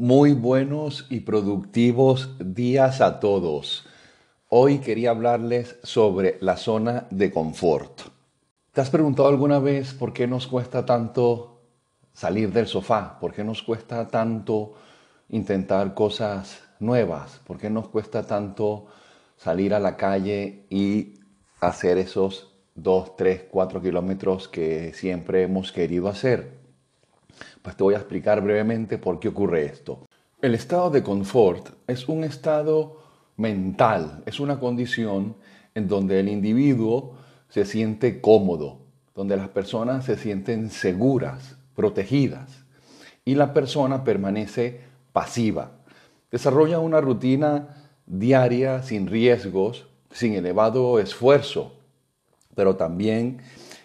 Muy buenos y productivos días a todos. Hoy quería hablarles sobre la zona de confort. ¿Te has preguntado alguna vez por qué nos cuesta tanto salir del sofá? ¿Por qué nos cuesta tanto intentar cosas nuevas? ¿Por qué nos cuesta tanto salir a la calle y hacer esos 2, 3, 4 kilómetros que siempre hemos querido hacer? Pues te voy a explicar brevemente por qué ocurre esto. El estado de confort es un estado mental, es una condición en donde el individuo se siente cómodo, donde las personas se sienten seguras, protegidas, y la persona permanece pasiva. Desarrolla una rutina diaria sin riesgos, sin elevado esfuerzo, pero también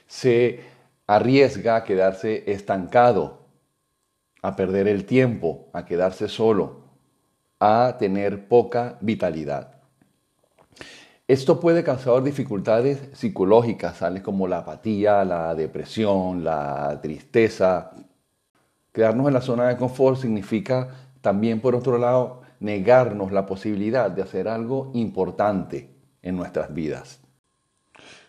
se arriesga a quedarse estancado, a perder el tiempo, a quedarse solo, a tener poca vitalidad. Esto puede causar dificultades psicológicas, tales como la apatía, la depresión, la tristeza. Quedarnos en la zona de confort significa también, por otro lado, negarnos la posibilidad de hacer algo importante en nuestras vidas.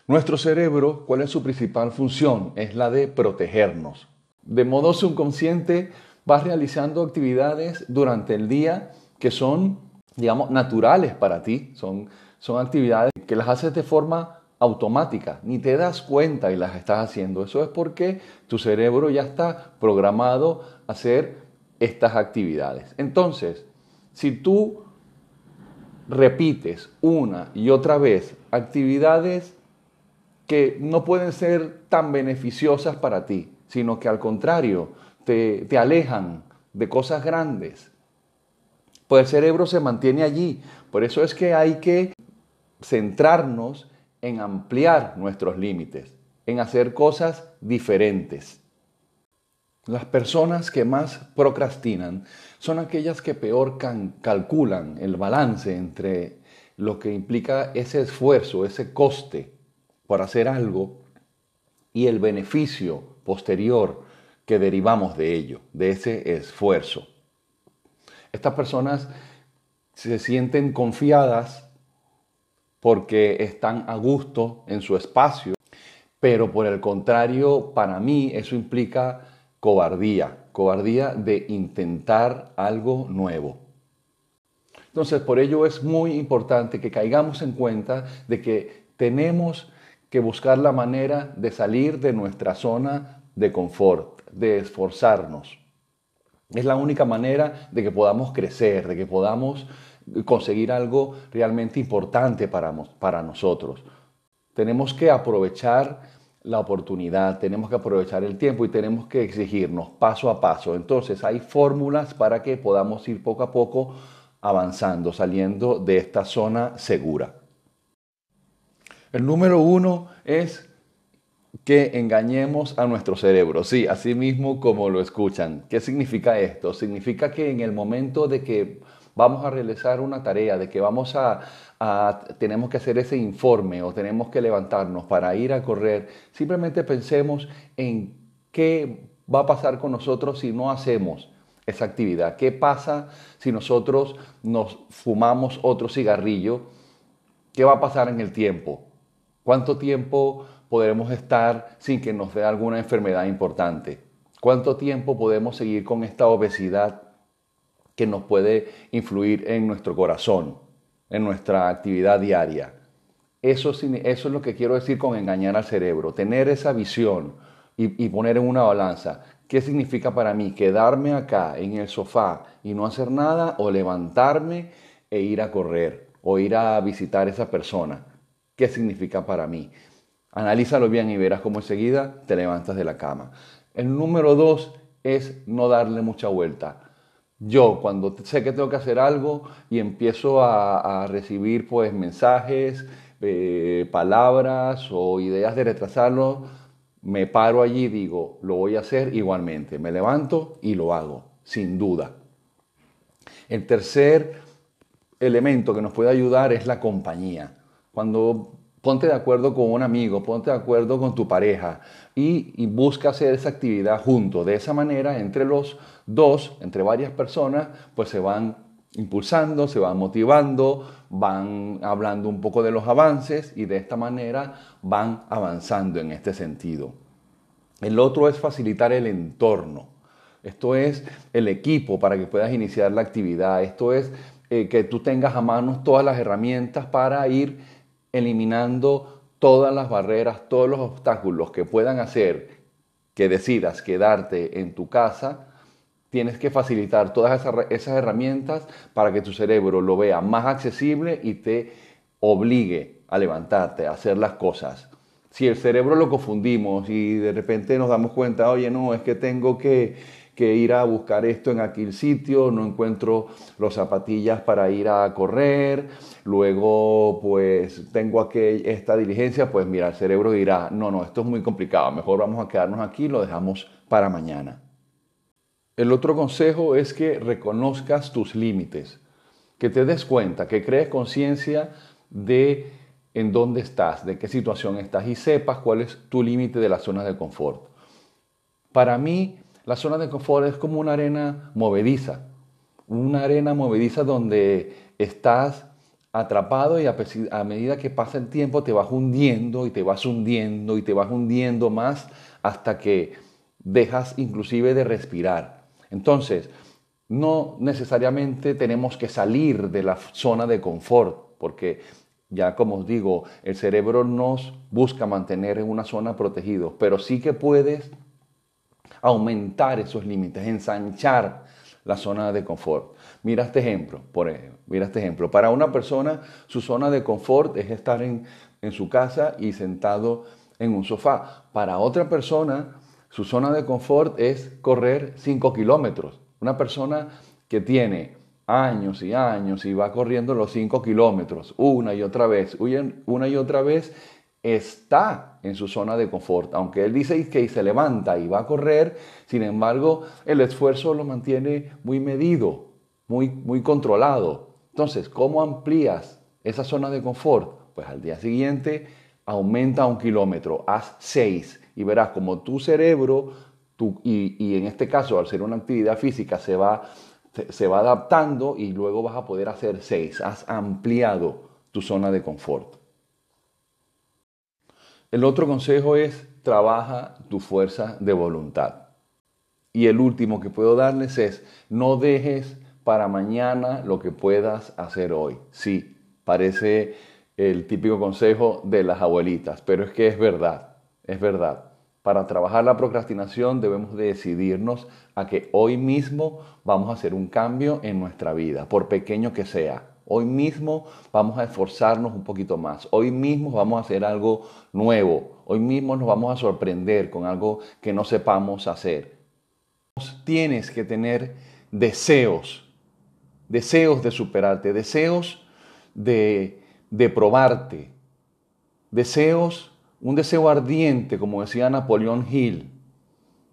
Nuestro cerebro, ¿cuál es su principal función? Es la de protegernos. De modo subconsciente, vas realizando actividades durante el día que son, digamos, naturales para ti. Son, son actividades que las haces de forma automática, ni te das cuenta y las estás haciendo. Eso es porque tu cerebro ya está programado a hacer estas actividades. Entonces, si tú repites una y otra vez actividades que no pueden ser tan beneficiosas para ti, sino que al contrario te, alejan de cosas grandes, pues el cerebro se mantiene allí. Por eso es que hay que centrarnos en ampliar nuestros límites, en hacer cosas diferentes. Las personas que más procrastinan son aquellas que peor calculan el balance entre lo que implica ese esfuerzo, ese coste por hacer algo y el beneficio posterior que derivamos de ello, de ese esfuerzo. Estas personas se sienten confiadas porque están a gusto en su espacio, pero por el contrario, para mí eso implica cobardía, cobardía de intentar algo nuevo. Entonces, por ello es muy importante que caigamos en cuenta de que tenemos que buscar la manera de salir de nuestra zona de confort, de esforzarnos. Es la única manera de que podamos crecer, de que podamos conseguir algo realmente importante para, para nosotros. Tenemos que aprovechar la oportunidad, tenemos que aprovechar el tiempo y tenemos que exigirnos paso a paso. Entonces hay fórmulas para que podamos ir poco a poco avanzando, saliendo de esta zona segura. El número uno es que engañemos a nuestro cerebro. Sí, así mismo como lo escuchan. ¿Qué significa esto? Significa que en el momento de que vamos a realizar una tarea, de que vamos a, tenemos que hacer ese informe o tenemos que levantarnos para ir a correr, simplemente pensemos en qué va a pasar con nosotros si no hacemos esa actividad. ¿Qué pasa si nosotros nos fumamos otro cigarrillo? ¿Qué va a pasar en el tiempo? ¿Cuánto tiempo podremos estar sin que nos dé alguna enfermedad importante? ¿Cuánto tiempo podemos seguir con esta obesidad que nos puede influir en nuestro corazón, en nuestra actividad diaria? Eso, eso es lo que quiero decir con engañar al cerebro, tener esa visión y, y poner en una balanza. ¿Qué significa para mí quedarme acá en el sofá y no hacer nada o levantarme e ir a correr o ir a visitar a esa persona? ¿Qué significa para mí? Analízalo bien y verás cómo enseguida te levantas de la cama. El número dos es no darle mucha vuelta. Yo cuando sé que tengo que hacer algo y empiezo a, recibir pues mensajes, eh, palabras o ideas de retrasarlo, me paro allí y digo, lo voy a hacer igualmente. Me levanto y lo hago, sin duda. El tercer elemento que nos puede ayudar es la compañía. Cuando ponte de acuerdo con un amigo, ponte de acuerdo con tu pareja y, busca hacer esa actividad junto. De esa manera, entre los dos, entre varias personas, pues se van impulsando, se van motivando, van hablando un poco de los avances y de esta manera van avanzando en este sentido. El otro es facilitar el entorno. Esto es el equipo para que puedas iniciar la actividad. Esto es eh, que tú tengas a mano todas las herramientas para ir eliminando todas las barreras, todos los obstáculos que puedan hacer que decidas quedarte en tu casa tienes que facilitar todas esas, herramientas para que tu cerebro lo vea más accesible y te obligue a levantarte, a hacer las cosas. Si el cerebro lo confundimos y de repente nos damos cuenta, oye, no, es que tengo que, ir a buscar esto en aquel sitio, no encuentro los zapatillas para ir a correr, luego pues tengo aquí esta diligencia, pues mira, el cerebro dirá, no, no, esto es muy complicado, mejor vamos a quedarnos aquí, lo dejamos para mañana. El otro consejo es que reconozcas tus límites, que te des cuenta, que crees conciencia de en dónde estás, de qué situación estás y sepas cuál es tu límite de la zona de confort. Para mí, la zona de confort es como una arena movediza, una arena movediza donde estás atrapado y a, medida que pasa el tiempo te vas hundiendo y te vas hundiendo y te vas hundiendo más hasta que dejas inclusive de respirar. Entonces, no necesariamente tenemos que salir de la zona de confort, porque ya como os digo, el cerebro nos busca mantener en una zona protegida, pero sí que puedes aumentar esos límites, ensanchar la zona de confort. Mira este ejemplo, por este ejemplo. Para una persona, su zona de confort es estar en, en su casa y sentado en un sofá. Para otra persona, su zona de confort es correr 5 kilómetros. Una persona que tiene años y años y va corriendo los 5 kilómetros una y otra vez, una y otra vez, está en su zona de confort. Aunque él dice que se levanta y va a correr, sin embargo, el esfuerzo lo mantiene muy medido, muy, muy controlado. Entonces, ¿cómo amplías esa zona de confort? Pues al día siguiente aumenta un kilómetro, haz 6 y verás como tu cerebro, y, en este caso al ser una actividad física se va, se va adaptando y luego vas a poder hacer seis. Has ampliado tu zona de confort. El otro consejo es trabaja tu fuerza de voluntad. Y el último que puedo darles es no dejes para mañana lo que puedas hacer hoy. Sí, parece el típico consejo de las abuelitas, pero es que es verdad. Es verdad. Para trabajar la procrastinación debemos decidirnos a que hoy mismo vamos a hacer un cambio en nuestra vida, por pequeño que sea. Hoy mismo vamos a esforzarnos un poquito más. Hoy mismo vamos a hacer algo nuevo. Hoy mismo nos vamos a sorprender con algo que no sepamos hacer. Tienes que tener deseos, deseos de superarte, deseos de, de probarte, deseos un deseo ardiente, como decía Napoleón Hill,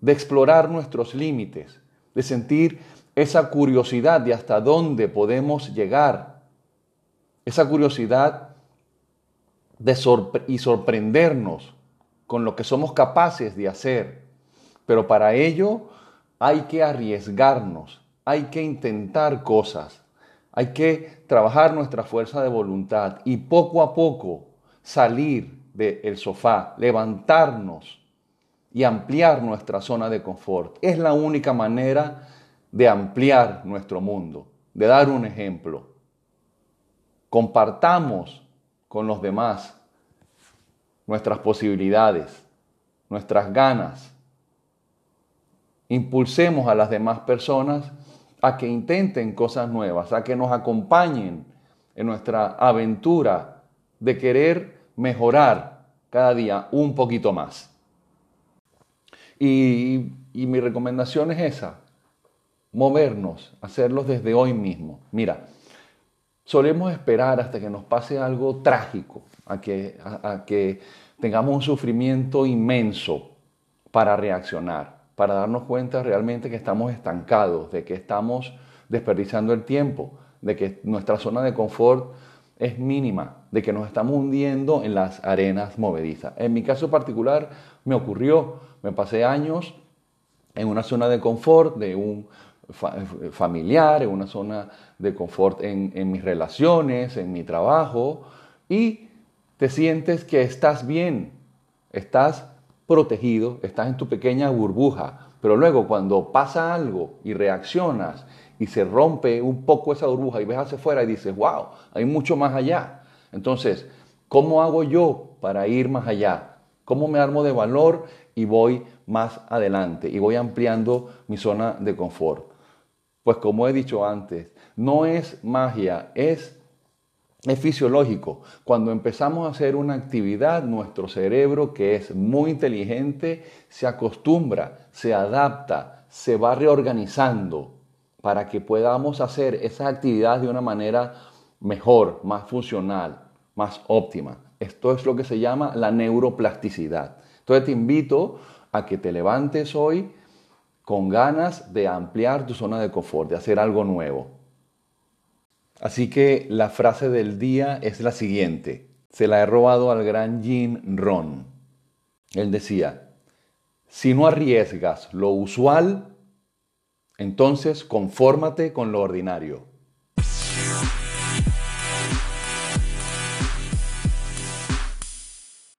de explorar nuestros límites, de sentir esa curiosidad de hasta dónde podemos llegar, esa curiosidad de y sorprendernos con lo que somos capaces de hacer. Pero para ello hay que arriesgarnos, hay que intentar cosas, hay que trabajar nuestra fuerza de voluntad y poco a poco salir del sofá, levantarnos y ampliar nuestra zona de confort. Es la única manera de ampliar nuestro mundo, de dar un ejemplo. Compartamos con los demás nuestras posibilidades, nuestras ganas. Impulsemos a las demás personas a que intenten cosas nuevas, a que nos acompañen en nuestra aventura de querer mejorar cada día un poquito más. Y, mi recomendación es esa, movernos, hacerlo desde hoy mismo. Mira, solemos esperar hasta que nos pase algo trágico, a que, a que tengamos un sufrimiento inmenso para reaccionar, para darnos cuenta realmente que estamos estancados, de que estamos desperdiciando el tiempo, de que nuestra zona de confort es mínima, de que nos estamos hundiendo en las arenas movedizas. En mi caso particular me ocurrió, me pasé años en una zona de confort de un familiar, en una zona de confort en, en mis relaciones, en mi trabajo, y te sientes que estás bien, estás protegido, estás en tu pequeña burbuja, pero luego cuando pasa algo y reaccionas y se rompe un poco esa burbuja y ves hacia afuera y dices, wow, hay mucho más allá. Entonces, ¿cómo hago yo para ir más allá? ¿Cómo me armo de valor y voy más adelante y voy ampliando mi zona de confort? Pues como he dicho antes, no es magia, es es fisiológico. Cuando empezamos a hacer una actividad, nuestro cerebro, que es muy inteligente, se acostumbra, se adapta, se va reorganizando para que podamos hacer esa actividad de una manera mejor, más funcional, más óptima. Esto es lo que se llama la neuroplasticidad. Entonces te invito a que te levantes hoy con ganas de ampliar tu zona de confort, de hacer algo nuevo. Así que la frase del día es la siguiente. Se la he robado al gran Jean Ron. Él decía, si no arriesgas lo usual, entonces confórmate con lo ordinario.